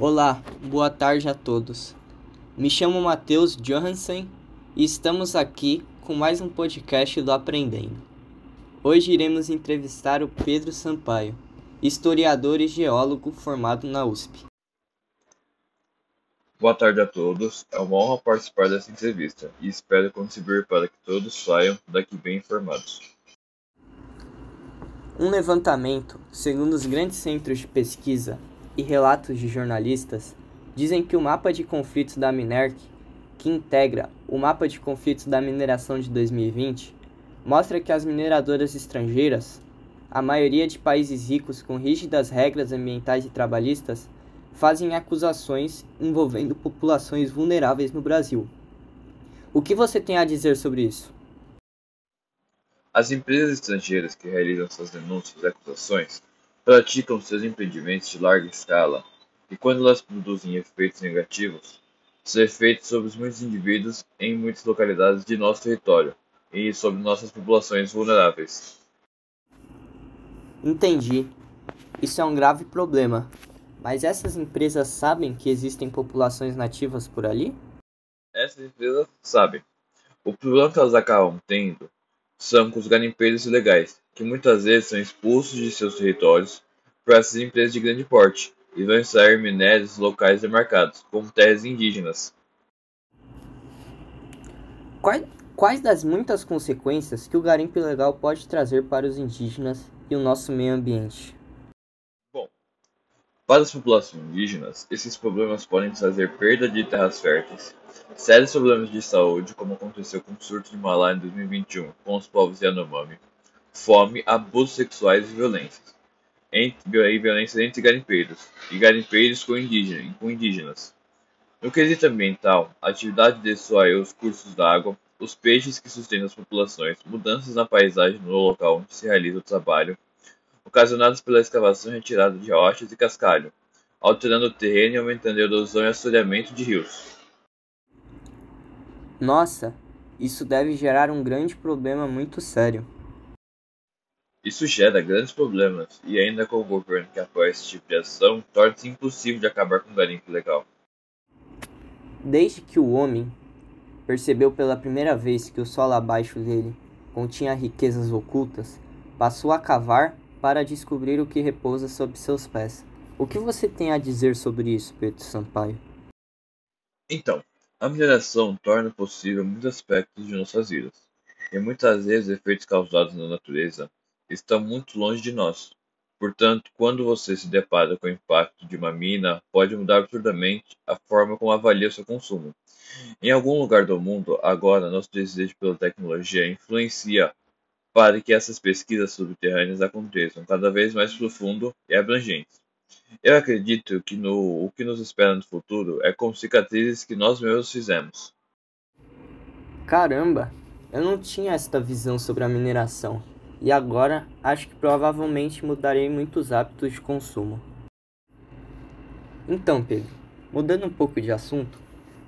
Olá, boa tarde a todos. Me chamo Matheus Johansen e estamos aqui com mais um podcast do Aprendendo. Hoje iremos entrevistar o Pedro Sampaio, historiador e geólogo formado na USP. Boa tarde a todos, é uma honra participar dessa entrevista e espero contribuir para que todos saiam daqui bem informados. Um levantamento, segundo os grandes centros de pesquisa e relatos de jornalistas, dizem que o mapa de conflitos da Minerc, que integra o mapa de conflitos da mineração de 2020, mostra que as mineradoras estrangeiras, a maioria de países ricos com rígidas regras ambientais e trabalhistas, fazem acusações envolvendo populações vulneráveis no Brasil. O que você tem a dizer sobre isso? As empresas estrangeiras que realizam suas denúncias e acusações praticam seus empreendimentos de larga escala e, quando elas produzem efeitos negativos, são efeitos sobre muitos indivíduos em muitas localidades de nosso território e sobre nossas populações vulneráveis. Entendi. Isso é um grave problema. Mas essas empresas sabem que existem populações nativas por ali? Essas empresas sabem. O problema que elas acabam tendo são com os garimpeiros ilegais, que muitas vezes são expulsos de seus territórios por essas empresas de grande porte e vão extrair minérios locais demarcados, como terras indígenas. Quais, quais das muitas consequências que o garimpo ilegal pode trazer para os indígenas e o nosso meio ambiente? Bom, para as populações indígenas, esses problemas podem trazer perda de terras férteis, Sérios problemas de saúde, como aconteceu com o surto de malária em 2021 com os povos Yanomami, fome, abusos sexuais e violências, entre, violências entre garimpeiros, e garimpeiros com, indígena, com indígenas. No quesito ambiental, a atividade dessoa os cursos d'água, os peixes que sustentam as populações, mudanças na paisagem no local onde se realiza o trabalho, ocasionadas pela escavação e retirada de rochas e cascalho, alterando o terreno e aumentando a erosão e assoreamento de rios. Nossa, isso deve gerar um grande problema muito sério. Isso gera grandes problemas, e ainda com o governo que apoia esse tipo de ação, torna-se impossível de acabar com o garimpo ilegal. Desde que o homem percebeu pela primeira vez que o solo abaixo dele continha riquezas ocultas, passou a cavar para descobrir o que repousa sob seus pés. O que você tem a dizer sobre isso, Pedro Sampaio? Então, a mineração torna possível muitos aspectos de nossas vidas, e muitas vezes efeitos causados na natureza estão muito longe de nós. Portanto, quando você se depara com o impacto de uma mina, pode mudar absurdamente a forma como avalia seu consumo. Em algum lugar do mundo, agora, nosso desejo pela tecnologia influencia para que essas pesquisas subterrâneas aconteçam cada vez mais profundo e abrangentes. Eu acredito que no, o que nos espera no futuro é como cicatrizes que nós mesmos fizemos. Caramba, eu não tinha esta visão sobre a mineração. E agora acho que provavelmente mudarei muitos hábitos de consumo. Então, Pedro, mudando um pouco de assunto,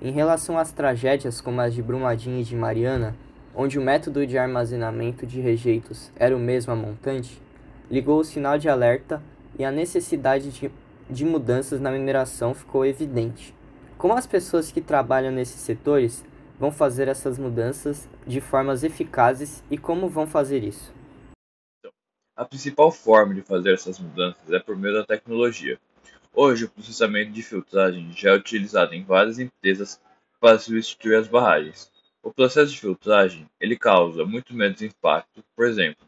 em relação às tragédias como as de Brumadinho e de Mariana, onde o método de armazenamento de rejeitos era o mesmo a montante, ligou o sinal de alerta e a necessidade de, de mudanças na mineração ficou evidente. Como as pessoas que trabalham nesses setores vão fazer essas mudanças de formas eficazes e como vão fazer isso? A principal forma de fazer essas mudanças é por meio da tecnologia. Hoje, o processamento de filtragem já é utilizado em várias empresas para substituir as barragens. O processo de filtragem ele causa muito menos impacto, por exemplo,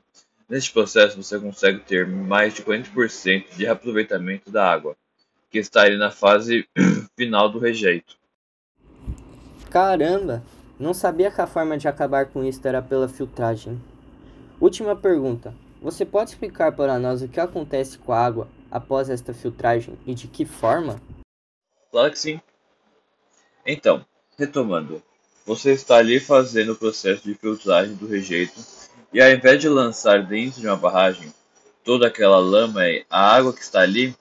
Neste processo, você consegue ter mais de 40% de reaproveitamento da água, que está ali na fase final do rejeito. Caramba! Não sabia que a forma de acabar com isso era pela filtragem. Última pergunta. Você pode explicar para nós o que acontece com a água após esta filtragem e de que forma? Claro que sim. Então, retomando, você está ali fazendo o processo de filtragem do rejeito e ao invés de lançar dentro de uma barragem toda aquela lama e a água que está ali,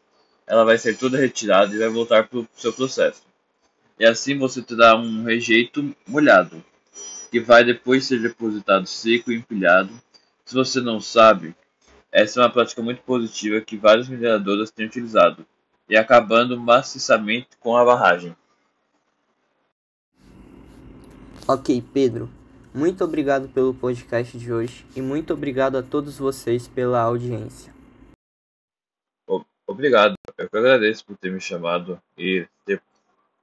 ela vai ser toda retirada e vai voltar para o seu processo. E assim você terá um rejeito molhado, que vai depois ser depositado seco e empilhado. Se você não sabe, essa é uma prática muito positiva que vários mineradores têm utilizado, e acabando maciçamente com a barragem. Ok, Pedro. Muito obrigado pelo podcast de hoje e muito obrigado a todos vocês pela audiência. Obrigado. Eu que agradeço por ter me chamado e ter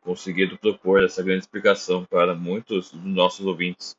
conseguido propor essa grande explicação para muitos dos nossos ouvintes.